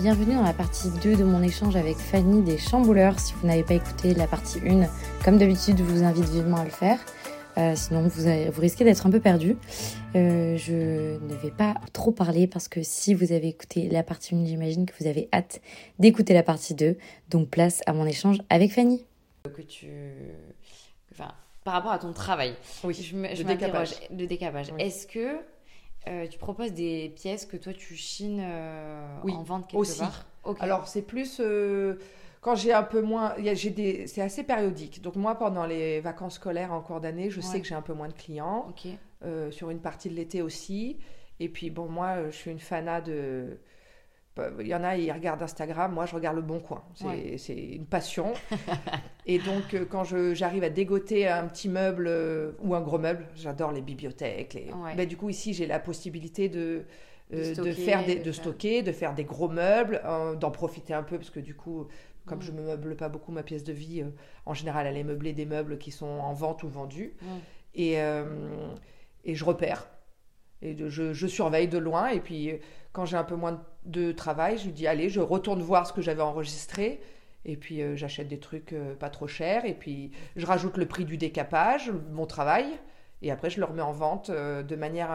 Bienvenue dans la partie 2 de mon échange avec Fanny des Chambouleurs. Si vous n'avez pas écouté la partie 1, comme d'habitude, je vous invite vivement à le faire. Euh, sinon, vous, vous, risquez d'être un peu perdu. Euh, je ne vais pas trop parler parce que si vous avez écouté la partie 1, j'imagine que vous avez hâte d'écouter la partie 2. Donc, place à mon échange avec Fanny. Que tu... Enfin, par rapport à ton travail, oui, je me, le décapage. Le décapage. Est-ce que euh, tu proposes des pièces que toi tu chines oui, en vente quelque aussi. part Alors, c'est plus quand j'ai un peu moins, j'ai des, c'est assez périodique. Donc moi, pendant les vacances scolaires en cours d'année, je sais que j'ai un peu moins de clients. Euh, sur une partie de l'été aussi. Et puis bon, moi, je suis une fanat de. Il y en a, ils regardent Instagram. Moi, je regarde le Bon Coin. C'est une passion. et donc, euh, quand j'arrive à dégoter un petit meuble euh, ou un gros meuble, j'adore les bibliothèques. Les... Bah, du coup, ici, j'ai la possibilité de, de, faire des, de, stocker, de faire des gros meubles, d'en profiter un peu parce que du coup, comme je ne me meuble pas beaucoup ma pièce de vie, euh, en général, elle est meublée des meubles qui sont en vente ou vendus. Et, euh, et je repère. Et je, je, surveille de loin. Et puis, euh, quand j'ai un peu moins de travail, je dis allez, je retourne voir ce que j'avais enregistré. Et puis, j'achète des trucs pas trop chers. Et puis, je rajoute le prix du décapage, mon travail. Et après, je le remets en vente de manière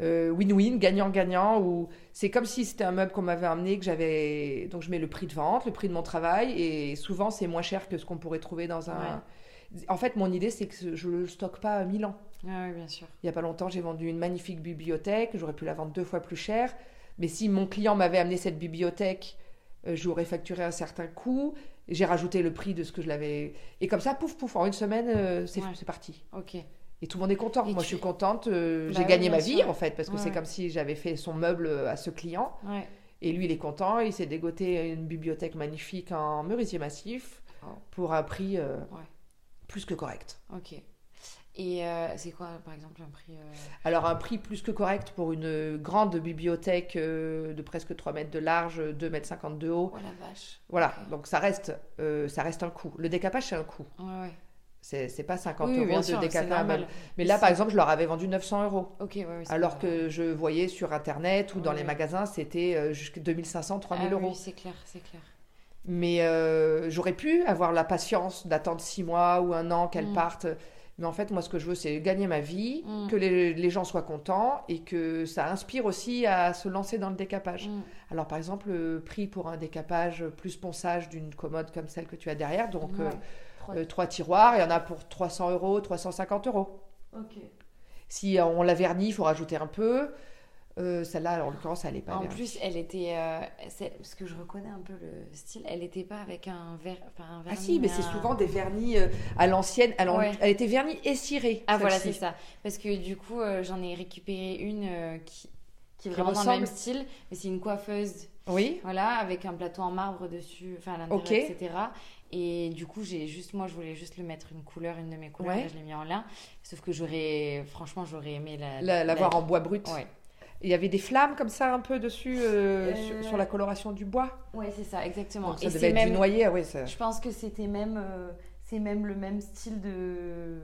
euh, win-win, gagnant-gagnant, ou c'est comme si c'était un meuble qu'on m'avait amené, que j'avais. Donc je mets le prix de vente, le prix de mon travail, et souvent c'est moins cher que ce qu'on pourrait trouver dans un. En fait, mon idée, c'est que je ne le stocke pas à 1000 ans. Ah oui, bien sûr. Il n'y a pas longtemps, j'ai vendu une magnifique bibliothèque, j'aurais pu la vendre deux fois plus cher, mais si mon client m'avait amené cette bibliothèque, euh, j'aurais facturé un certain coût, j'ai rajouté le prix de ce que je l'avais. Et comme ça, pouf, pouf, en une semaine, euh, c'est parti. Ok. Et tout le monde est content. Moi, je suis contente. Euh, bah j'ai gagné ma vie, en fait, parce que c'est comme si j'avais fait son meuble à ce client. Et lui, il est content. Il s'est dégoté une bibliothèque magnifique en merisier massif oh. pour un prix plus que correct. Ok. Et c'est quoi, par exemple, un prix Alors, un prix plus que correct pour une grande bibliothèque de presque 3 mètres de large, 2 mètres 50 de haut. Oh la vache. Voilà, donc ça reste, ça reste un coût. Le décapage, c'est un coût. Ouais, ouais. C'est pas 50 euros de décapage. Mais là, par exemple, je leur avais vendu 900 euros. alors que je voyais sur Internet ou dans les magasins, c'était euh, jusqu'à 2500, 3000 ah euros. Oui, c'est clair, c'est clair. Mais euh, j'aurais pu avoir la patience d'attendre six mois ou un an qu'elles mm. partent. Mais en fait, moi, ce que je veux, c'est gagner ma vie, mm. que les, les, gens soient contents et que ça inspire aussi à se lancer dans le décapage. Mm. Alors, par exemple, le prix pour un décapage plus ponçage d'une commode comme celle que tu as derrière, donc euh, euh, trois tiroirs, il y en a pour 300 euros, 350 euros. Ok. Si on la vernit, il faut rajouter un peu. Euh, celle-là, en l'occurrence, elle n'est pas. En plus, elle était. Euh, parce que je reconnais un peu le style, elle n'était pas avec un, ver... un vernis. Ah si, mais c'est souvent des vernis à l'ancienne. Elle était vernie et cirée. Ah voilà, c'est ça. Parce que du coup, j'en ai récupéré une qui, qui est vraiment dans le même style, mais c'est une coiffeuse. Oui. Voilà, avec un plateau en marbre dessus, enfin à l'intérieur, etc. Et du coup, j'ai juste, moi, je voulais juste le mettre une couleur, une de mes couleurs, et je l'ai mis en lin. Sauf que j'aurais, franchement, j'aurais aimé la. L'avoir en bois brut. Ouais. Il y avait des flammes comme ça un peu dessus euh, euh, sur, la coloration du bois. Oui, c'est ça, exactement. Donc ça devait être même, du noyer, ah oui. Ça... Je pense que c'était même, euh, c'est même le même style de,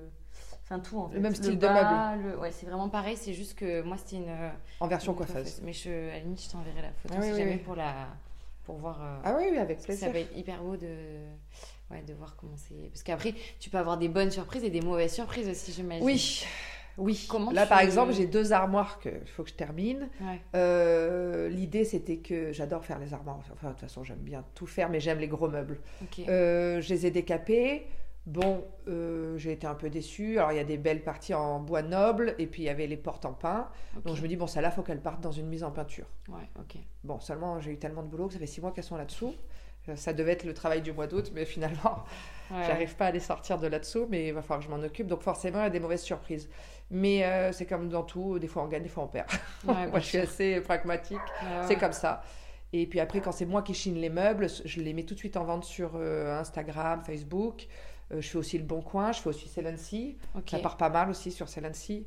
enfin tout en fait. Le même style de meuble. Le... Ouais, c'est vraiment pareil. C'est juste que moi c'était une. En version coiffeuse. Mais je, à la limite, je t'enverrai la photo ah si jamais pour la pour voir. Ah oui, oui, avec plaisir. Ça va être hyper beau de, ouais, de voir comment c'est. Parce qu'après, tu peux avoir des bonnes surprises et des mauvaises surprises aussi, j'imagine. Oui. Oui. Là, par exemple, j'ai deux armoires qu'il faut que je termine. Euh, l'idée, c'était que j'adore faire les armoires. Enfin, de toute façon, j'aime bien tout faire, mais j'aime les gros meubles. Euh, je les ai décapés. Bon, euh, j'ai été un peu déçue. Alors, il y a des belles parties en bois noble, et puis il y avait les portes en pin. Donc, je me dis, bon, ça là, faut qu'elles partent dans une mise en peinture. Ouais, ok. Bon, seulement, j'ai eu tellement de boulot que ça fait six mois qu'elles sont là-dessous. Ça devait être le travail du mois d'août, mais finalement, j'arrive pas à les sortir de là-dessous, mais il va falloir que je m'en occupe. Donc, forcément, il y a des mauvaises surprises. Mais euh, c'est comme dans tout, des fois on gagne, des fois on perd. moi, je suis assez pragmatique. c'est comme ça. Et puis après, quand c'est moi qui chine les meubles, je les mets tout de suite en vente sur euh, Instagram, Facebook. Euh, je fais aussi le Bon Coin, je fais aussi Celency. Ça part pas mal aussi sur Celency.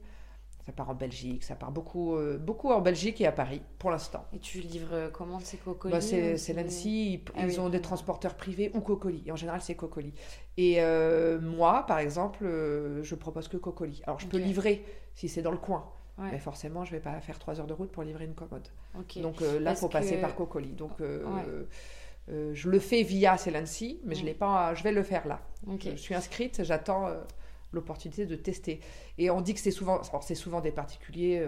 Ça part en Belgique, ça part beaucoup, euh, beaucoup en Belgique et à Paris pour l'instant. Et tu livres euh, comment ces cocolis bah, C'est l'ANSI, ils, ah ont des transporteurs privés ou cocolis. Et en général, c'est cocolis. Et euh, moi, par exemple, je propose que cocolis. Alors, je peux livrer si c'est dans le coin. Mais forcément, je ne vais pas faire trois heures de route pour livrer une commode. Donc là, il faut passer par cocolis. Donc, je le fais via Celancy, mais je, l'ai pas, je vais le faire là. Je suis inscrite, j'attends l'opportunité de tester. Et on dit que c'est souvent, c'est souvent des particuliers.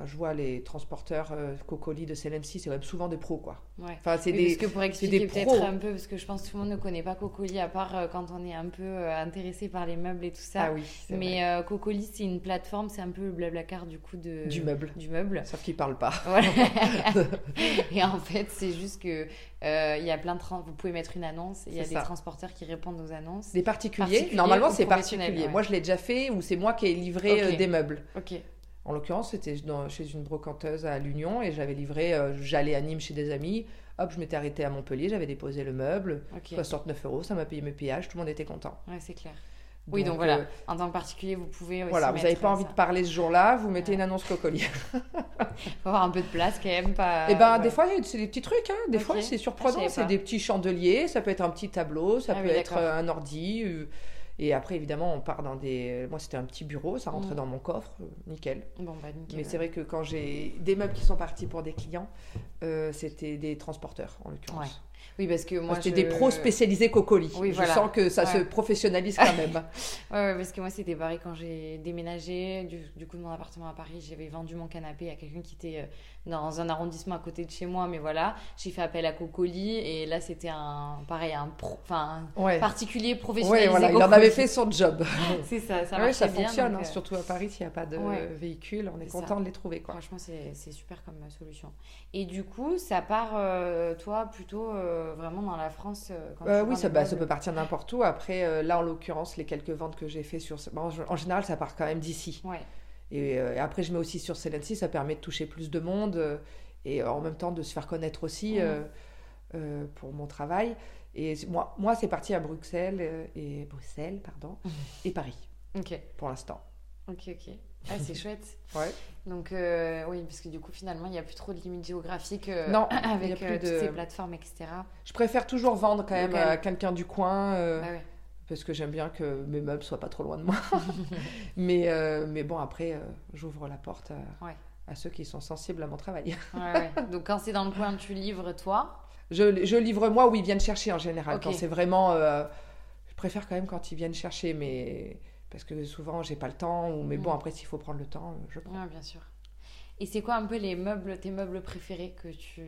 Euh, je vois les transporteurs euh, Cocoli de CLM6, c'est même souvent des pros, quoi. Ouais. Enfin, c'est des, parce que pour expliquer peut-être un peu, parce que je pense que tout le monde ne connaît pas Cocoli, à part euh, quand on est un peu intéressé par les meubles et tout ça. Ah oui, Mais Cocoli, c'est une plateforme, c'est un peu le blablacar du coup de... Du meuble. Du meuble. Sauf qu'il parle pas. et en fait, c'est juste que il y a plein de... Vous pouvez mettre une annonce, il y a des transporteurs qui répondent aux annonces. Des particuliers, Normalement, c'est particulier. Moi, je l'ai déjà fait, ou c'est moi qui ai livré des meubles. Ok. En l'occurrence, c'était chez une brocanteuse à l'Union et j'avais livré, euh, j'allais à Nîmes chez des amis. Hop, je m'étais arrêtée à Montpellier, j'avais déposé le meuble, 69 euros, ça m'a payé mes péages, tout le monde était content. Ouais, c'est clair. oui, donc voilà, euh, en tant que particulier, vous pouvez aussi Voilà, vous n'avez pas envie de parler ce jour-là, vous mettez une annonce cocolier. Il faut avoir un peu de place quand même. Pas... Et eh ben, des fois, c'est des petits trucs, hein. des fois, c'est surprenant. c'est des petits chandeliers, ça peut être un petit tableau, ça ah peut être un ordi. Euh, et après, évidemment, on part dans des. Moi, c'était un petit bureau, ça rentrait mm. dans mon coffre, euh, nickel. Bon, bah, nickel. Mais c'est vrai que quand j'ai des meubles qui sont partis pour des clients, euh, c'était des transporteurs, en l'occurrence. Oui, parce que moi. C'était des pros spécialisés cocolis. Oui, je sens que ça se professionnalise quand même. ouais, parce que moi, c'était pareil quand j'ai déménagé du, coup de mon appartement à Paris. J'avais vendu mon canapé à quelqu'un qui était euh, dans un arrondissement à côté de chez moi, mais voilà, j'ai fait appel à Cocoli et là, c'était un. Pareil, un, pro, enfin, particulier professionnalisé. Oui, voilà, il en avait fait son job. c'est ça, ça marche ça fonctionne, hein, euh, surtout à Paris, s'il n'y a pas de véhicule, on est, content de les trouver. Quoi. Franchement, c'est super comme solution. Et du coup, ça part, toi, plutôt euh, vraiment dans la France euh, euh, Oui, ça, bah, ça, peut partir n'importe où. Après, là, en l'occurrence, les quelques ventes que j'ai fait sur... en général, ça part quand même d'ici. Ouais. Et, après, je mets aussi sur Celency, ça permet de toucher plus de monde et en même temps de se faire connaître aussi pour mon travail. Et moi, moi c'est parti à Bruxelles, et, Bruxelles pardon, et Paris. Ok. Pour l'instant. Ok, ok. Ah, c'est chouette. Ouais. Donc, euh, oui, parce que du coup, finalement, il n'y a plus trop de limites géographiques euh, non, avec euh, toutes ces plateformes, etc. Je préfère toujours vendre quand même à quelqu'un du coin. Bah parce que j'aime bien que mes meubles soient pas trop loin de moi. mais, mais bon, après, j'ouvre la porte à, ceux qui sont sensibles à mon travail. Donc, quand c'est dans le coin, tu livres toi je, je, livre moi ou ils viennent chercher en général. Quand c'est vraiment. je préfère quand même quand ils viennent chercher, mais parce que souvent j'ai pas le temps ou mais bon mm. après s'il faut prendre le temps je prends. bien sûr. Et c'est quoi un peu les meubles tes meubles préférés que tu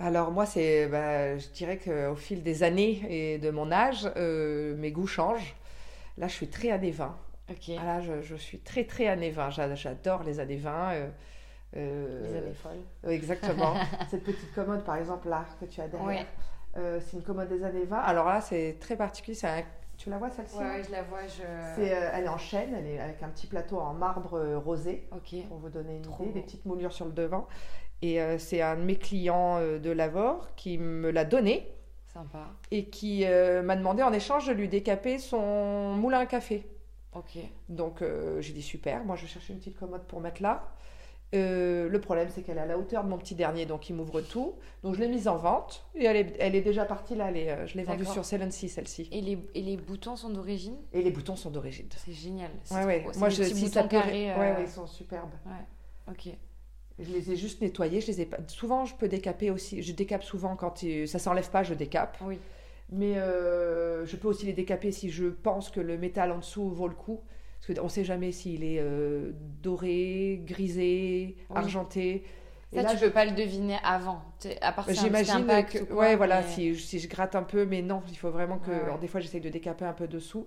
alors moi c'est bah, je dirais qu'au fil des années et de mon âge euh, mes goûts changent. Là je suis très années 20. OK. Ah, là je, je, suis très très années 20, j'adore les années 20 euh, euh, les années folles. exactement. Cette petite commode par exemple là que tu as derrière. c'est une commode des années 20. Alors là, c'est très particulier. C'est un tu la vois celle-ci Oui, je la vois. Je... Euh, elle est en chêne, elle est avec un petit plateau en marbre euh, rosé. Ok. Pour vous donner une idée, des petites moulures sur le devant. Et euh, c'est un de mes clients de Lavore qui me l'a donné. Sympa. Et qui m'a demandé en échange de lui décaper son moulin à café. Ok. Donc j'ai dit super, moi je cherchais une petite commode pour mettre là. Euh, le problème, c'est qu'elle est à la hauteur de mon petit dernier, donc il m'ouvre tout. Donc je l'ai mise en vente et elle est, elle est déjà partie là. Elle euh, je l'ai vendue sur Celency, celle-ci. Et les, et les boutons sont d'origine? Et les boutons sont d'origine. C'est génial. Ouais, ouais. Moi, je, si ça carrés, ouais, ouais, ils sont superbes. Ouais. Ok. Je les ai juste nettoyés. Je les ai pas... Souvent, je peux décaper aussi. Je décape souvent quand il... ça s'enlève pas, je décape. Oui. Mais euh, je peux aussi les décaper si je pense que le métal en dessous vaut le coup. Parce qu'on ne sait jamais s'il est doré, grisé, argenté. Ça, tu ne peux pas le deviner avant. À part J'imagine que. ouais, voilà, si, si, je gratte un peu, mais non, il faut vraiment que. Alors, des fois, j'essaye de décaper un peu dessous.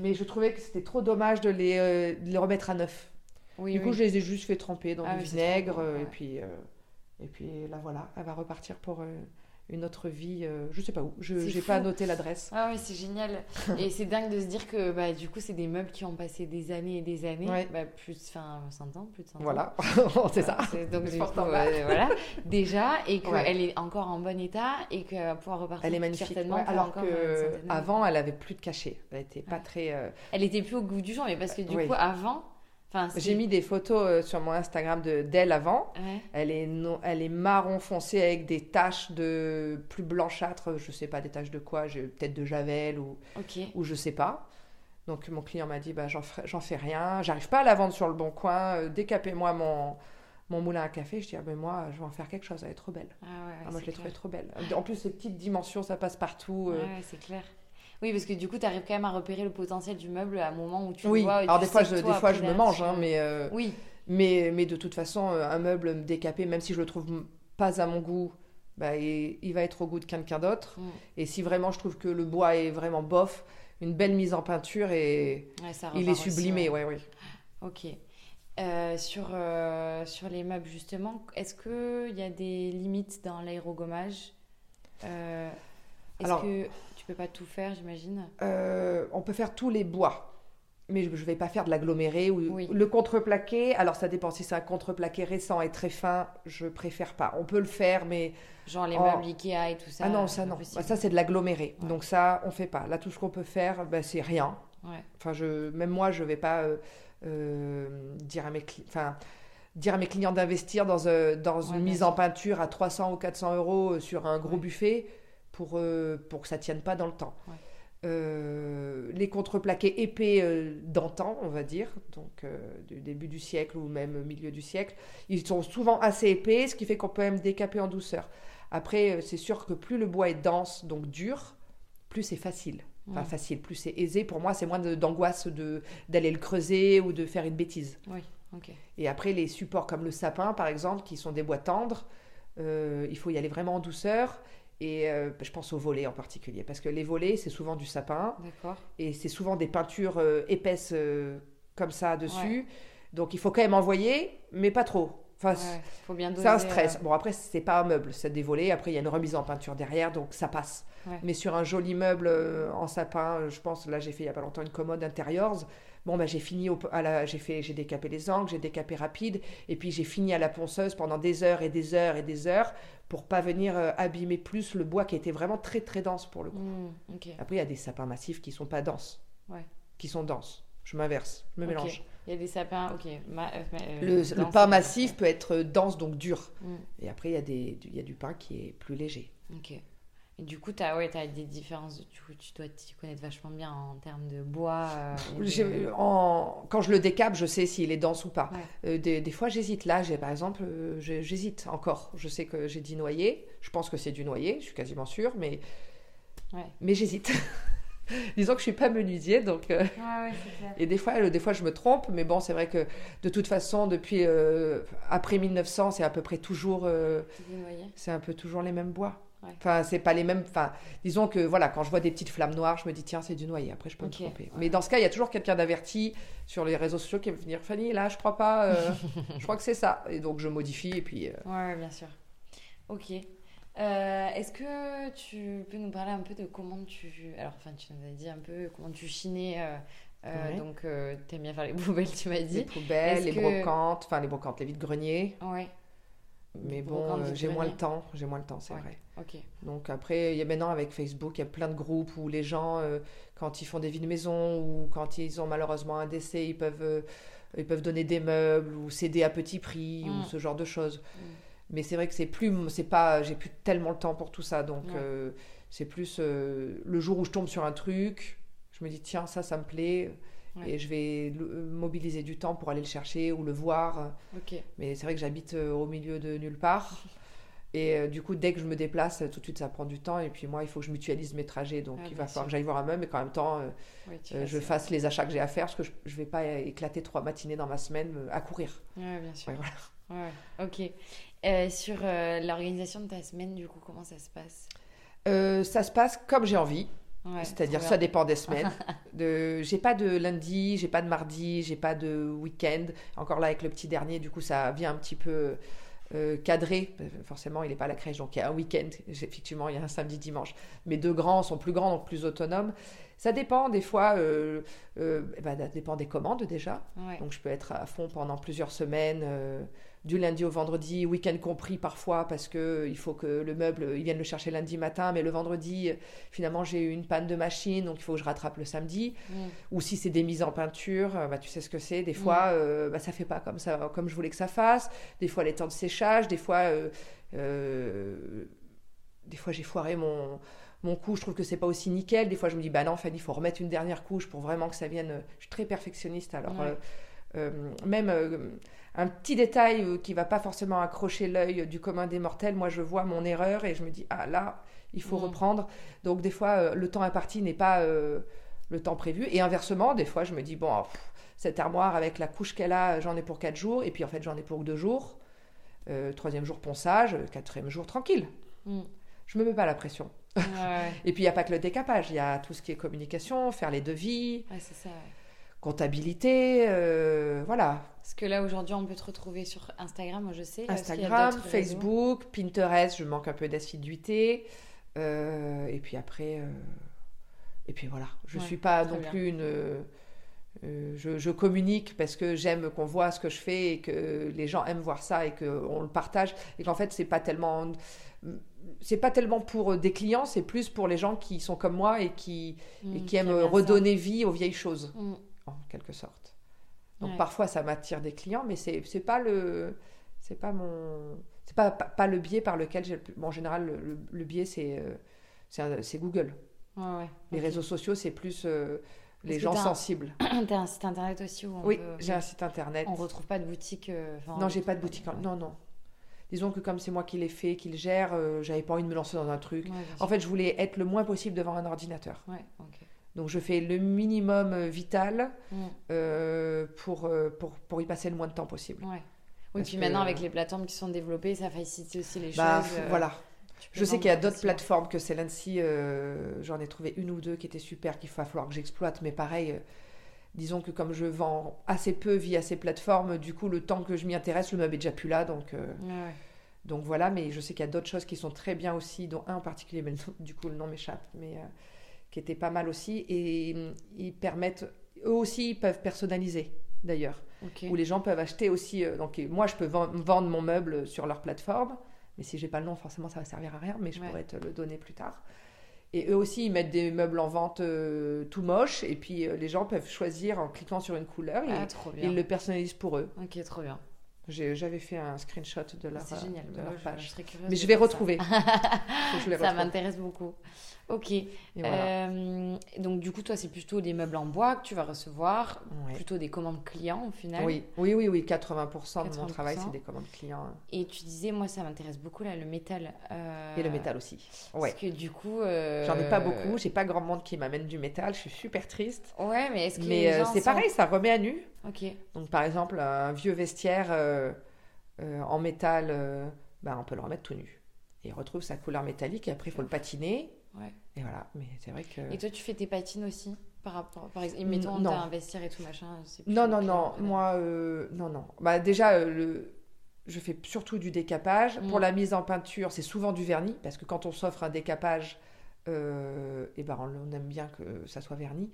Mais je trouvais que c'était trop dommage de les, euh, de les, remettre à neuf. Oui, du coup, je les ai juste fait tremper dans ah du vinaigre. et, puis, euh, et puis là, voilà, elle va repartir pour euh, une autre vie, euh, je sais pas où, je n'ai pas noté l'adresse. Ah oui, c'est génial. et c'est dingue de se dire que bah, du coup, c'est des meubles qui ont passé des années et des années, bah, plus enfin 100 ans, plus de 100 voilà. ans. c'est ça. Donc, du coup, voilà, déjà, et qu'elle est encore en bon état et qu'elle va pouvoir repartir elle est magnifique. certainement. alors qu'avant, elle avait plus de cachet. Elle était pas très. Euh, elle était plus au goût du jour, mais parce que du coup, avant j'ai mis des photos euh, sur mon Instagram de d'elle avant. Elle est elle est marron foncé avec des taches de plus blanchâtres, je sais pas des taches de quoi, peut-être de javel ou ou je sais pas. Donc mon client m'a dit bah j'en j'en fais rien, j'arrive pas à la vendre sur le bon coin, euh, décapez-moi mon mon moulin à café, je dis ah ben moi je vais en faire quelque chose, elle est trop belle. Ah ah, moi je l'ai trouvée trop belle. En plus ces petites dimensions, ça passe partout. Euh. Ouais, c'est clair. Oui, parce que du coup, tu arrives quand même à repérer le potentiel du meuble à un moment où tu oui. vois. Alors, des fois, je, des fois, je me mange, hein, mais, euh, oui. mais, mais de toute façon, euh, un meuble décapé, même si je le trouve pas à mon goût, bah, il, va être au goût de quelqu'un d'autre. Mm. Et si vraiment je trouve que le bois est vraiment bof, une belle mise en peinture et il est sublimé. ouais. Ouais, Ok. Euh, sur, sur les meubles, justement, est-ce qu'il y a des limites dans l'aérogommage Est-ce que peux pas tout faire, j'imagine euh, On peut faire tous les bois. Mais je ne vais pas faire de l'aggloméré ou le contreplaqué. Alors ça dépend si c'est un contreplaqué récent et très fin, je préfère pas. On peut le faire, mais genre les meubles Ikea et tout ça. Ah non, ça non. Bah, ça c'est de l'aggloméré. Donc ça on fait pas. Là tout ce qu'on peut faire, bah, c'est rien. Enfin je, même moi je vais pas euh, euh, dire à mes enfin dire à mes clients d'investir dans, dans une mise en peinture à 300 ou 400 euros sur un gros buffet pour, euh, pour que ça tienne pas dans le temps. Euh, les contreplaqués épais euh, d'antan, on va dire, donc du début du siècle ou même milieu du siècle, ils sont souvent assez épais, ce qui fait qu'on peut même décaper en douceur. Après, c'est sûr que plus le bois est dense, donc dur, plus c'est facile. Enfin, facile, plus c'est aisé. Pour moi, c'est moins d'angoisse de, d'aller le creuser ou de faire une bêtise. Oui, Et après, les supports comme le sapin, par exemple, qui sont des bois tendres, il faut y aller vraiment en douceur. Et euh, je pense aux volets en particulier, parce que les volets, c'est souvent du sapin. Et c'est souvent des peintures euh, épaisses euh, comme ça dessus. Donc il faut quand même envoyer, mais pas trop. Enfin, faut bien C'est un stress. Bon, après, c'est pas un meuble, c'est des volets. Après, il y a une remise en peinture derrière, donc ça passe. Mais sur un joli meuble en sapin, je pense, là, j'ai fait il y a pas longtemps une commode intérieure. Bon, bah, j'ai fini, à la, j'ai fait, j'ai décapé les angles, j'ai décapé rapide, et puis j'ai fini à la ponceuse pendant des heures et des heures et des heures pour pas venir euh, abîmer plus le bois qui était vraiment très très dense pour le coup. Mmh, Après, il y a des sapins massifs qui sont pas denses, qui sont denses. Je m'inverse, je me mélange. Il y a des sapins, ok. Euh, euh, le, pain massif peut être dense, donc dur. Mmh. Et après, il y, a des, il y a du pain qui est plus léger. Ok. Et du coup, tu as, ouais, as des différences. Coup, tu dois t'y connaître vachement bien en termes de bois. Euh, en... Quand je le décape, je sais s'il est dense ou pas. Euh, des, des, fois, j'hésite. Là, par exemple, euh, j'hésite encore. Je sais que j'ai dit noyer. Je pense que c'est du noyer, je suis quasiment sûre, mais, mais j'hésite. Disons que je suis pas menuisier, donc. et des fois, des fois, je me trompe, mais bon, c'est vrai que de toute façon, depuis après 1900, c'est à peu près toujours. c'est un peu toujours les mêmes bois. Enfin, c'est pas les mêmes. Enfin, disons que voilà, quand je vois des petites flammes noires, je me dis tiens, c'est du noyer. Après, je peux me tromper. Mais dans ce cas, il y a toujours quelqu'un d'averti sur les réseaux sociaux qui va venir Fanny, là, je crois pas. Euh, je crois que c'est ça. Et donc, je modifie et puis. Euh, ouais, bien sûr. Ok. Euh, est-ce que tu peux nous parler un peu de comment tu. Alors, enfin, tu nous as dit un peu comment tu chinais. Donc, tu aimes bien faire les poubelles, tu m'as dit. Les poubelles, les brocantes, enfin les brocantes, les vides greniers. Ouais. Mais bon, j'ai moins le temps, j'ai moins le temps, c'est vrai. Donc après, il y a maintenant avec Facebook, il y a plein de groupes où les gens, euh, quand ils font des vies maison ou quand ils ont malheureusement un décès, ils peuvent, euh, ils peuvent donner des meubles ou céder à petit prix ou mm. ce genre de choses. Mm. Mais c'est vrai que c'est plus, c'est pas, j'ai plus tellement le temps pour tout ça. Donc euh, c'est plus le jour où je tombe sur un truc, je me dis tiens ça, ça me plaît. Et je vais mobiliser du temps pour aller le chercher ou le voir. Mais c'est vrai que j'habite au milieu de nulle part. Et euh, du coup, dès que je me déplace, tout de suite, ça prend du temps. Et puis moi, il faut que je mutualise mes trajets. Donc, il va falloir que j'aille voir un meuble et qu'en même temps, je fasse les achats que j'ai à faire parce que je ne vais pas éclater trois matinées dans ma semaine à courir. Oui, bien sûr. Ouais, ok. sur l'organisation de ta semaine, du coup, comment ça se passe? Ça se passe comme j'ai envie. C'est-à-dire, ça dépend des semaines. de, j'ai pas de lundi, j'ai pas de mardi, j'ai pas de week-end. Encore là, avec le petit dernier, du coup, ça vient un petit peu euh, cadré. Forcément, il n'est pas à la crèche, donc il y a un week-end. Effectivement, il y a un samedi, dimanche. Mes deux grands sont plus grands, donc plus autonomes. Ça dépend, des fois, euh, euh, ben, ça dépend des commandes déjà. Donc, je peux être à fond pendant plusieurs semaines du lundi au vendredi, week-end compris parfois, parce que il faut que le meuble, ils viennent le chercher lundi matin, mais le vendredi, finalement, j'ai eu une panne de machine, donc il faut que je rattrape le samedi. Mm. Ou si c'est des mises en peinture, euh, bah, tu sais ce que c'est. Des fois, mm. euh, bah, ça fait pas comme ça, comme je voulais que ça fasse. Des fois, les temps de séchage. Des fois, euh, des fois, j'ai foiré mon mon coup, je trouve que c'est pas aussi nickel. Des fois, je me dis, bah non, Fanny, il faut remettre une dernière couche pour vraiment que ça vienne. Je suis très perfectionniste, alors même un petit détail euh, qui va pas forcément accrocher l'œil du commun des mortels, moi je vois mon erreur et je me dis ah là il faut mm. reprendre. Donc des fois euh, le temps imparti n'est pas euh, le temps prévu et inversement des fois je me dis bon cette armoire avec la couche qu'elle a j'en ai pour quatre jours et puis en fait j'en ai pour deux jours. troisième jour ponçage, quatrième jour tranquille. Mm. Je me mets pas la pression. et puis il n'y a pas que le décapage, il y a tout ce qui est communication, faire les devis. c'est ça comptabilité, euh, voilà. Parce que là, aujourd'hui, on peut te retrouver sur Instagram, moi je sais. Instagram, Facebook, Pinterest, je manque un peu d'assiduité. Euh, et puis après, euh, et puis voilà. Je ne suis pas non plus une. Je, je, communique parce que j'aime qu'on voit ce que je fais et que les gens aiment voir ça et qu'on le partage. Et qu'en fait, c'est pas tellement c'est pas tellement pour des clients, c'est plus pour les gens qui sont comme moi et qui, et mmh, qui aiment redonner vie aux vieilles choses. Mmh en quelque sorte. Donc parfois ça m'attire des clients, mais c'est c'est pas le c'est pas mon c'est pas, pas, le biais par lequel j'ai bon, en général le, le, biais c'est euh, c'est Google. Les réseaux sociaux c'est plus euh, les gens sensibles. T'as un site internet aussi où Oui, j'ai un site internet. On retrouve pas de boutique. Euh, non, j'ai pas de boutique. Non, non. Disons que comme c'est moi qui l'ai fait, qui le gère, j'avais pas envie de me lancer dans un truc. en fait, je voulais être le moins possible devant un ordinateur. Ouais, ok. Donc je fais le minimum euh, vital mm. euh, pour, euh, pour, pour, y passer le moins de temps possible. Ouais. Oui, puis maintenant avec les plateformes qui sont développées, ça facilite aussi les bah, choses. Voilà. Je sais qu'il y a d'autres plateformes que celle-ci. J'en ai trouvé une ou deux qui étaient super, qu'il va falloir que j'exploite. Mais pareil, disons que comme je vends assez peu via ces plateformes, du coup, le temps que je m'y intéresse, le meuble est déjà plus là. Donc, donc voilà, mais je sais qu'il y a d'autres choses qui sont très bien aussi, dont un en particulier, mais du coup, le nom m'échappe. Mais qui était pas mal aussi. Et mm, ils permettent, eux aussi, ils peuvent personnaliser d'ailleurs. Où les gens peuvent acheter aussi. Euh, donc moi, je peux vendre mon meuble sur leur plateforme. Mais si j'ai pas le nom, forcément, ça va servir à rien. Mais je pourrais te le donner plus tard. Et eux aussi, ils mettent des meubles en vente euh, tout moches. Et puis, euh, les gens peuvent choisir en cliquant sur une couleur. Ah, ils le personnalisent pour eux. Ok, trop bien. J'avais fait un screenshot de leur, génial. De leur page. Mais je vais retrouver. ça m'intéresse beaucoup. Ok. Euh, donc du coup, toi, c'est plutôt des meubles en bois que tu vas recevoir, plutôt des commandes clients au final. Oui, oui, oui, oui 80%, de mon travail, c'est des commandes clients. Et tu disais, moi, ça m'intéresse beaucoup là, le métal. Euh, Et le métal aussi. Ouais. Parce que du coup, euh, j'en ai pas beaucoup. J'ai pas grand monde qui m'amène du métal. Je suis super triste. Ouais, mais est-ce que mais c'est pareil, ça remet à nu. Ok. Donc par exemple, un vieux vestiaire en métal, ben, on peut le remettre tout nu. Et il retrouve sa couleur métallique et après il faut le patiner et voilà, mais c'est vrai que. Et toi, tu fais tes patines aussi par rapport, par exemple, mettons, t'as un vestiaire et tout machin. Non, non, non, moi, euh, non, non. Bah déjà, euh, le, je fais surtout du décapage. Pour mm. la mise en peinture, c'est souvent du vernis parce que quand on s'offre un décapage, euh, et ben on, aime bien que ça soit verni.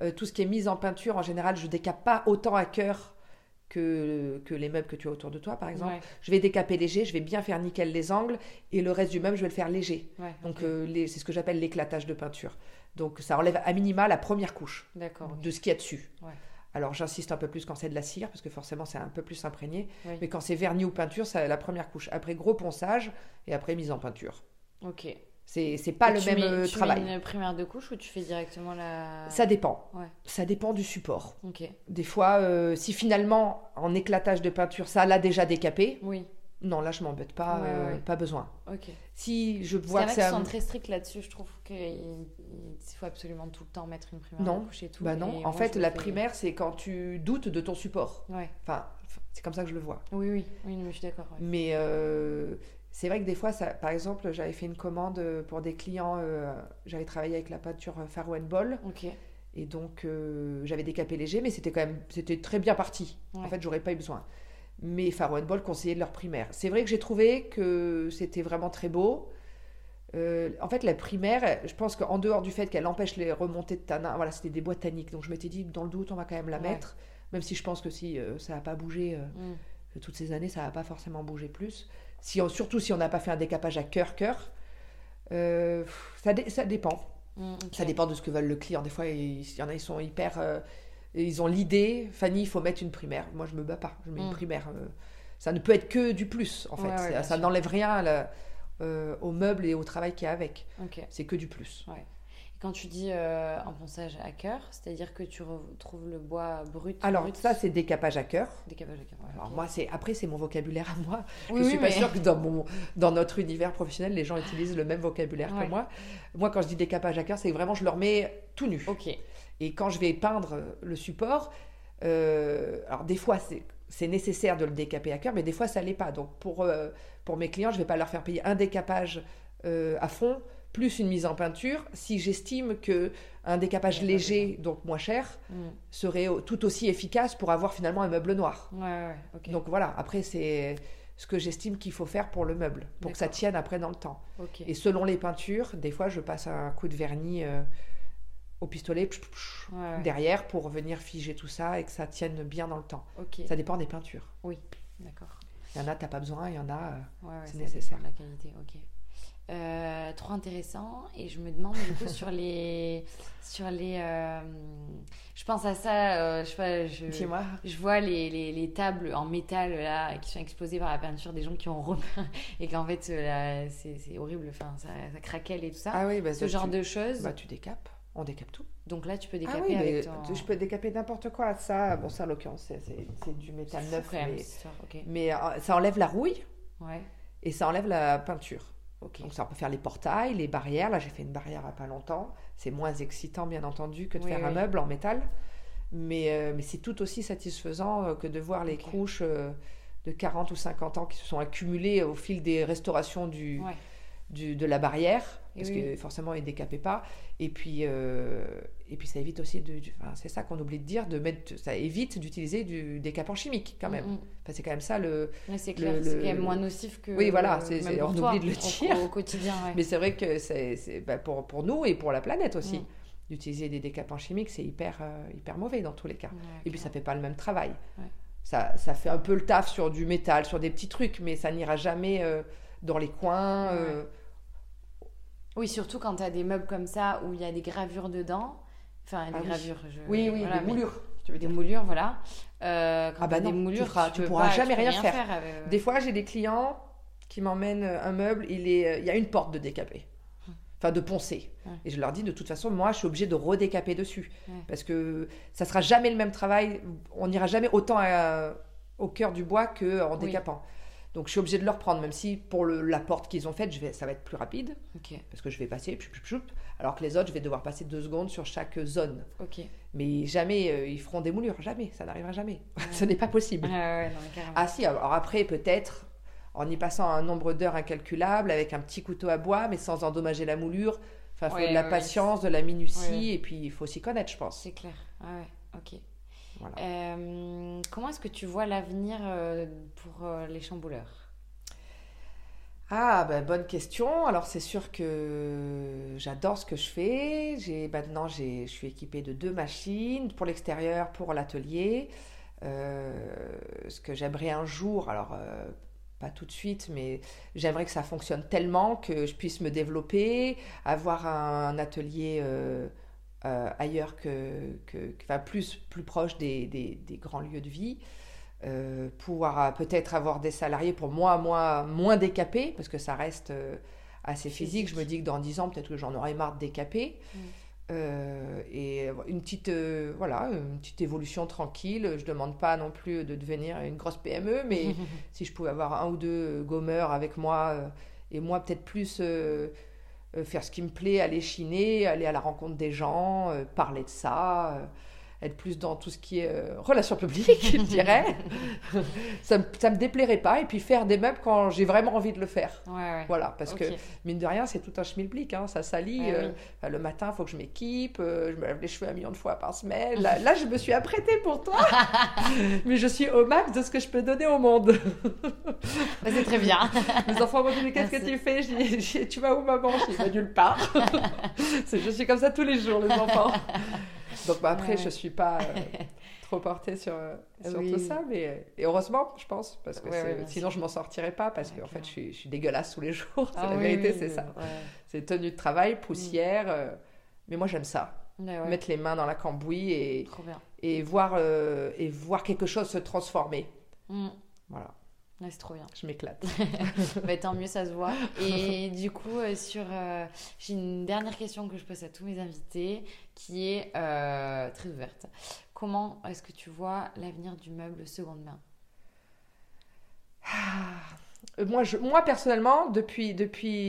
Mm. tout ce qui est mise en peinture, en général, je décape pas autant à cœur que, que les meubles que tu as autour de toi, par exemple. Je vais décaper léger, je vais bien faire nickel les angles, et le reste du meuble, je vais le faire léger. Donc, euh, c'est ce que j'appelle l'éclatage de peinture. Donc, ça enlève à minima la première couche de ce qu'il y a dessus. Alors, j'insiste un peu plus quand c'est de la cire, parce que forcément, c'est un peu plus imprégné. Mais quand c'est vernis ou peinture, c'est la première couche. Après, gros ponçage, et après, mise en peinture. Ok. C'est pas le même euh, travail. Tu mets une primaire de couche ou tu fais directement la. Ça dépend. Ça dépend du support. Des fois, euh, si finalement, en éclatage de peinture, ça l'a déjà décapé, oui. Non, là, je m'embête pas, Ouais, ouais. pas besoin. Ok. Si je vois que a c'est un- sont très stricts là-dessus, je trouve qu'il faut absolument tout le temps mettre une primaire Non. de couche et tout. Bah et non, moi, en fait, la fais- primaire, c'est quand tu doutes de ton support. Ouais. Enfin, c'est comme ça que je le vois. Oui, oui, oui, mais je suis d'accord. Mais euh, c'est vrai que des fois, ça, par exemple, j'avais fait une commande pour des clients, euh, j'avais travaillé avec la peinture Faro and Ball, et donc euh, j'avais des capés légers, mais c'était quand même, c'était très bien parti. En fait, j'aurais pas eu besoin. Mais Faro and Ball conseillait de leur primaire. C'est vrai que j'ai trouvé que c'était vraiment très beau. Euh, en fait, la primaire, je pense qu'en dehors du fait qu'elle empêche les remontées de tanin, voilà, c'était des bois tanniques. Donc je m'étais dit, dans le doute, on va quand même la Ouais. mettre. Même si je pense que si euh, ça n'a pas bougé, euh, Mm. toutes ces années, ça n'a pas forcément bougé plus. Si on- surtout si on n'a pas fait un décapage à cœur-cœur. Euh, ça, dé- ça dépend. Mm. Ça dépend de ce que veulent le client. Des fois, il il y en a, ils sont hyper. euh, ils ont l'idée, Fanny, il faut mettre une primaire. Moi, je me bats pas. Je mets Mm. une primaire. euh, ça ne peut être que du plus, en fait. Ouais, ouais, Ça- n'enlève rien à la- euh, au meuble et au travail qu'il y a avec. C'est que du plus. Quand tu dis euh, un ponçage à cœur, c'est-à-dire que tu retrouves le bois brut. Alors, brut, ça, c'est décapage à cœur. décapage à cœur. ouais, Alors, moi, c'est après, c'est mon vocabulaire à moi. Oui, je oui, suis pas mais- sûre que dans, mon, dans notre univers professionnel, les gens utilisent le même vocabulaire Ouais. que moi. Moi, quand je dis décapage à cœur, c'est que vraiment, je le remets tout nu. Ok. Et quand je vais peindre le support, euh, alors des fois c'est c'est nécessaire de le décaper à cœur, mais des fois ça l'est pas. Donc pour, euh, pour mes clients, je vais pas leur faire payer un décapage euh, à fond plus une mise en peinture si j'estime que un décapage léger, donc moins cher, Mm. serait tout aussi efficace pour avoir finalement un meuble noir. Ouais, ouais. Donc voilà, après c'est ce que j'estime qu'il faut faire pour le meuble, pour que ça tienne après dans le temps. Et selon les peintures, des fois je passe un coup de vernis euh, au pistolet pch, pch, pch, Ouais, ouais. derrière pour venir figer tout ça et que ça tienne bien dans le temps. Ça dépend des peintures. D'accord. Il y en a, t'as pas besoin, il y en a. euh, Ouais, ouais, C'est nécessaire. dépend de la qualité, ok. Euh, trop intéressant. Et je me demande du coup sur les. Sur les euh, je pense à ça, euh, je sais pas, je, Dis-moi. je vois les, les, les tables en métal là qui sont exposées par la peinture des gens qui ont repeint et qu'en fait c'est horrible, enfin ça, ça craquelle et tout ça. Ah oui, bah, Ce genre tu, de choses. Bah, tu décapes. On décape tout. Donc là tu peux Ah décaper oui, avec ton. je peux décaper n'importe quoi. Ça, bon, ça en l'occurrence, c'est- du métal neuf. quand même, mais euh, ça enlève la rouille Ouais. et ça enlève la peinture. Donc ça, on peut faire les portails, les barrières. Là, j'ai fait une barrière il n'y a pas longtemps. C'est moins excitant, bien entendu, que de Oui, faire un oui. meuble en métal. Mais, euh, mais c'est tout aussi satisfaisant euh, que de voir les couches euh, de 40 ou 50 ans qui se sont accumulées au fil des restaurations du, Ouais. du- de la barrière. Parce oui. que forcément, ils ne décapaient pas. Et puis, euh, et puis ça évite aussi, de, enfin, c'est ça qu'on oublie de dire, de mettre, ça évite d'utiliser du décapant chimique quand même. Mm, mm. Enfin, c'est quand même ça le, Ouais, c'est clair, c'est quand même moins nocif que. Oui, voilà, c'est- on toi, oublie de le dire. Au, quotidien, ouais. Mais c'est vrai que c'est bah, pour, pour nous et pour la planète aussi. Mm. D'utiliser des décapants chimiques, c'est hyper, euh, hyper mauvais dans tous les cas. Ouais, Et puis ça clairement. fait pas le même travail. Ça, ça fait un peu le taf sur du métal, sur des petits trucs, mais ça n'ira jamais euh, dans les coins. Euh, Oui, surtout quand tu as des meubles comme ça où il y a des gravures dedans. Enfin, des Ah oui. gravures. je- Oui, oui, voilà, des mais- moulures. Tu veux Des moulures, voilà. Euh, quand Ah bah des non, tu moulures, feras- tu peux pourras pas- jamais rien faire. avec- Des fois, j'ai des clients qui m'emmènent un meuble, il, est, euh, il y a une porte de décapé. Enfin, de poncer. Ouais. Et je leur dis, de toute façon, moi, je suis obligée de redécaper dessus. Ouais. Parce que ça sera jamais le même travail. On n'ira jamais autant à- au cœur du bois qu'en Oui. décapant. Donc, je suis obligée de le reprendre, même si pour le- la porte qu'ils ont faite, je vais, ça va être plus rapide. Parce que je vais passer, alors que les autres, je vais devoir passer deux secondes sur chaque zone. Mais jamais, euh, ils feront des moulures. Jamais. Ça n'arrivera jamais. Ce n'est pas possible. Ouais, non. Ah si, alors après peut-être en y passant un nombre d'heures incalculable avec un petit couteau à bois mais sans endommager la moulure. Enfin, il faut Ouais, de la patience, de la minutie et puis il faut s'y connaître, je pense. C'est clair. Ah ouais, ok. Voilà. Euh, comment est-ce que tu vois l'avenir euh, pour euh, les chambouleurs? Ah, ben, bonne question. Alors c'est sûr que j'adore ce que je fais. J'ai maintenant j'ai, je suis équipée de deux machines pour l'extérieur, pour l'atelier. Euh, ce que j'aimerais un jour, alors euh, pas tout de suite, mais j'aimerais que ça fonctionne tellement que je puisse me développer, avoir un atelier euh, euh, ailleurs que, que, que- enfin, plus plus proche des, des- des grands lieux de vie. Euh, pouvoir euh, peut-être avoir des salariés pour moi, moi moins décapés, parce que ça reste euh, assez physique. Je me dis que dans 10 ans, peut-être que j'en aurai marre de décaper. Mm. Euh, et une petite, voilà, une petite évolution tranquille. Je demande pas non plus de devenir une grosse PME, mais si je pouvais avoir un ou deux gommeurs avec moi et moi peut-être plus faire ce qui me plaît, aller chiner, aller à la rencontre des gens, parler de ça être plus dans tout ce qui est euh, relations publiques, je dirais. ça, me, me déplairait pas. Et puis faire des meubles quand j'ai vraiment envie de le faire. Voilà, parce que mine de rien, c'est tout un schmilblick. Hein, ça salit. Euh, le matin, il faut que je m'équipe. Euh, je me lave les cheveux un million de fois par semaine. Là, je me suis apprêtée pour toi. mais je suis au max de ce que je peux donner au monde. Bah, c'est très bien. Les enfants m'ont dit Qu'est-ce que tu fais? Je dis, Tu vas où, maman? Je dis bah, Nulle part. je suis comme ça tous les jours, les enfants. Donc bah, après, je je suis pas euh, trop portée sur, euh, tout ça, mais euh, et heureusement, je pense, parce que sinon je m'en sortirais pas, parce qu'en fait, je suis, je suis, dégueulasse tous les jours. Ah la vérité, c'est ça. C'est tenue de travail, poussière, mais moi j'aime ça. Mettre les mains dans la cambouis et, et, voir, et voir quelque chose se transformer. Mm. Voilà c'est trop bien. Je m'éclate. bah, tant mieux, ça se voit. Et du coup, euh, sur, euh, j'ai une dernière question que je pose à tous mes invités qui est euh, très ouverte. Comment est-ce que tu vois l'avenir du meuble seconde main? Ah, moi, je, moi, personnellement, depuis 2-3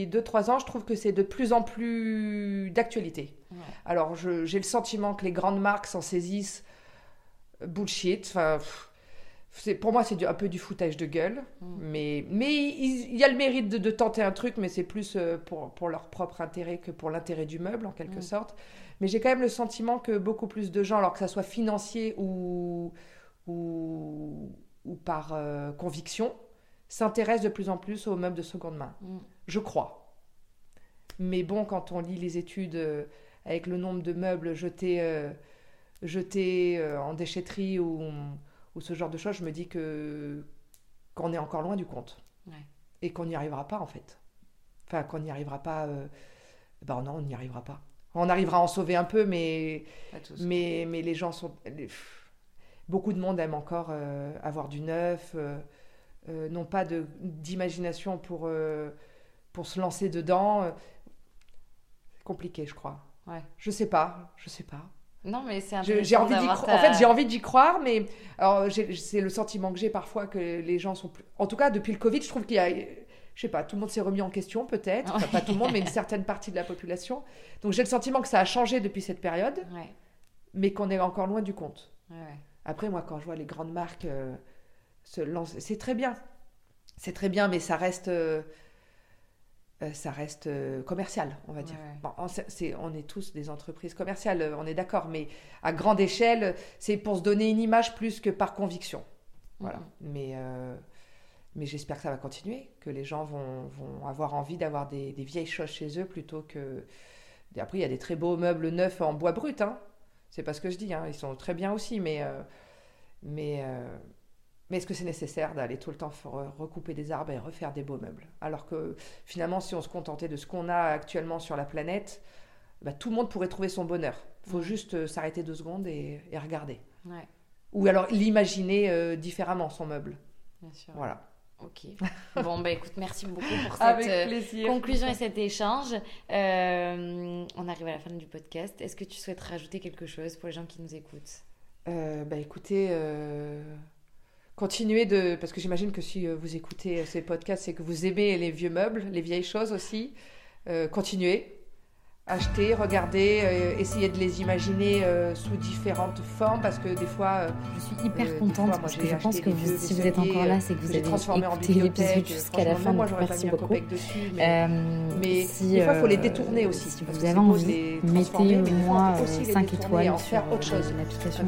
depuis ans, je trouve que c'est de plus en plus d'actualité. Alors, j'ai le sentiment que les grandes marques s'en saisissent bullshit. Enfin, pour moi, c'est un peu du foutage de gueule. Mm. Mais, mais il, y a le mérite de, tenter un truc, mais c'est plus euh, pour, pour, leur propre intérêt que pour l'intérêt du meuble, en quelque mm. sorte. Mais j'ai quand même le sentiment que beaucoup plus de gens, alors que ça soit financier ou, ou, ou par euh, conviction, s'intéressent de plus en plus aux meubles de seconde main. Mm. Je crois. Mais bon, quand on lit les études euh, avec le nombre de meubles jetés, jetés en déchetterie ou ou ce genre de choses, je me dis que qu'on est encore loin du compte. Et qu'on n'y arrivera pas, en fait. Enfin, qu'on n'y arrivera pas. Euh... Ben non, on n'y arrivera pas. On arrivera à en sauver un peu, mais, mais, mais les gens sont. Beaucoup de monde aime encore euh, avoir du neuf, euh, euh, n'ont pas d'imagination pour, pour se lancer dedans. C'est compliqué, je crois. Ouais. Je sais pas, je sais pas. Non, mais c'est J'ai envie d'y En fait, j'ai envie d'y croire, mais alors c'est le sentiment que j'ai parfois que les gens sont plus. En tout cas, depuis le Covid, je trouve qu'il y a. Je sais pas, tout le monde s'est remis en question, peut-être. Enfin, pas tout le monde, mais une certaine partie de la population. Donc j'ai le sentiment que ça a changé depuis cette période, mais qu'on est encore loin du compte. Après, moi, quand je vois les grandes marques euh, se lancer, c'est très bien. C'est très bien, mais ça reste. Euh, euh, ça reste euh, commercial, on va dire. on, est, on, est, tous des entreprises commerciales, on est d'accord, mais à grande échelle, c'est pour se donner une image plus que par conviction. Voilà. Mais, mais j'espère que ça va continuer, que les gens vont, vont avoir envie d'avoir des, des, vieilles choses chez eux plutôt que. Après, il y a des très beaux meubles neufs en bois brut, hein. c'est pas ce que je dis, hein. ils sont très bien aussi, mais. mais mais est-ce que c'est nécessaire d'aller tout le temps recouper des arbres et refaire des beaux meubles? Alors que finalement, si on se contentait de ce qu'on a actuellement sur la planète, bah, tout le monde pourrait trouver son bonheur. Il faut juste euh, s'arrêter deux secondes et, regarder. Ou alors l'imaginer euh, différemment, son meuble. Bien sûr. Voilà. Ok. Bon, bah écoute, merci beaucoup pour cette euh, conclusion et cet échange. on arrive à la fin du podcast. Est-ce que tu souhaites rajouter quelque chose pour les gens qui nous écoutent? Bah écoutez continuez de. Parce que j'imagine que si euh, vous écoutez ces podcasts, c'est que vous aimez les vieux meubles, les vieilles choses aussi. Euh, continuez acheter, regarder, euh, essayer de les imaginer euh, sous différentes formes parce que des fois. Euh, je suis hyper contente parce que je pense que si vous êtes encore là, c'est que vous avez écouté l'épisode jusqu'à la fin. Moi, merci beaucoup. Dessus, mais, mais si, des fois, il faut les détourner aussi. Si vous avez envie, mettez au moins 5 étoiles sur l'application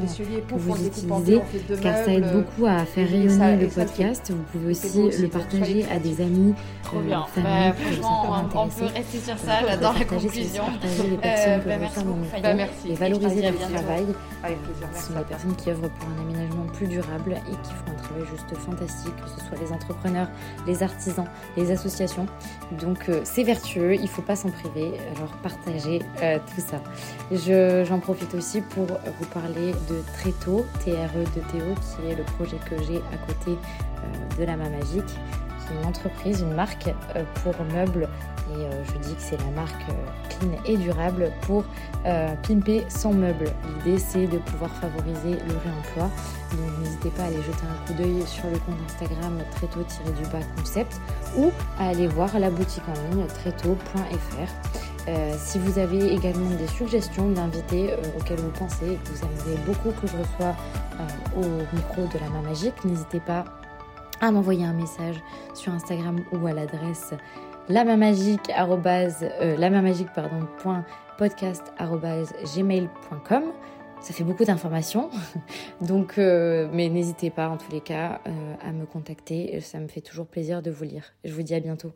que vous utilisez, car ça aide beaucoup à faire rayonner le podcast. Vous pouvez aussi le partager à des amis, famille. Franchement, on peut rester sur ça, j'adore la conclusion partager les personnes que bah, bah, et valoriser leur travail. Ce sont des personnes qui œuvrent pour un aménagement plus durable et qui font un travail juste fantastique, que ce soit les entrepreneurs, les artisans, les associations. Donc euh, c'est vertueux, il ne faut pas s'en priver, alors partagez euh, tout ça. J'en profite aussi pour vous parler de Tréto, TRE de Théo, qui est le projet que j'ai à côté euh, de la main magique une entreprise, une marque pour meubles et je dis que c'est la marque clean et durable pour pimper sans meubles. L'idée c'est de pouvoir favoriser le réemploi. Donc n'hésitez pas à aller jeter un coup d'œil sur le compte Instagram tréto-du-bas concept ou à aller voir la boutique en ligne tréto.fr. Euh, si vous avez également des suggestions d'invités euh, auxquels vous pensez et que vous aimeriez beaucoup que je reçois euh, au micro de la main magique, n'hésitez pas à m'envoyer un message sur Instagram ou à l'adresse la gmail.com. Ça fait beaucoup d'informations, donc mais n'hésitez pas en tous les cas à me contacter. Ça me fait toujours plaisir de vous lire. Je vous dis à bientôt.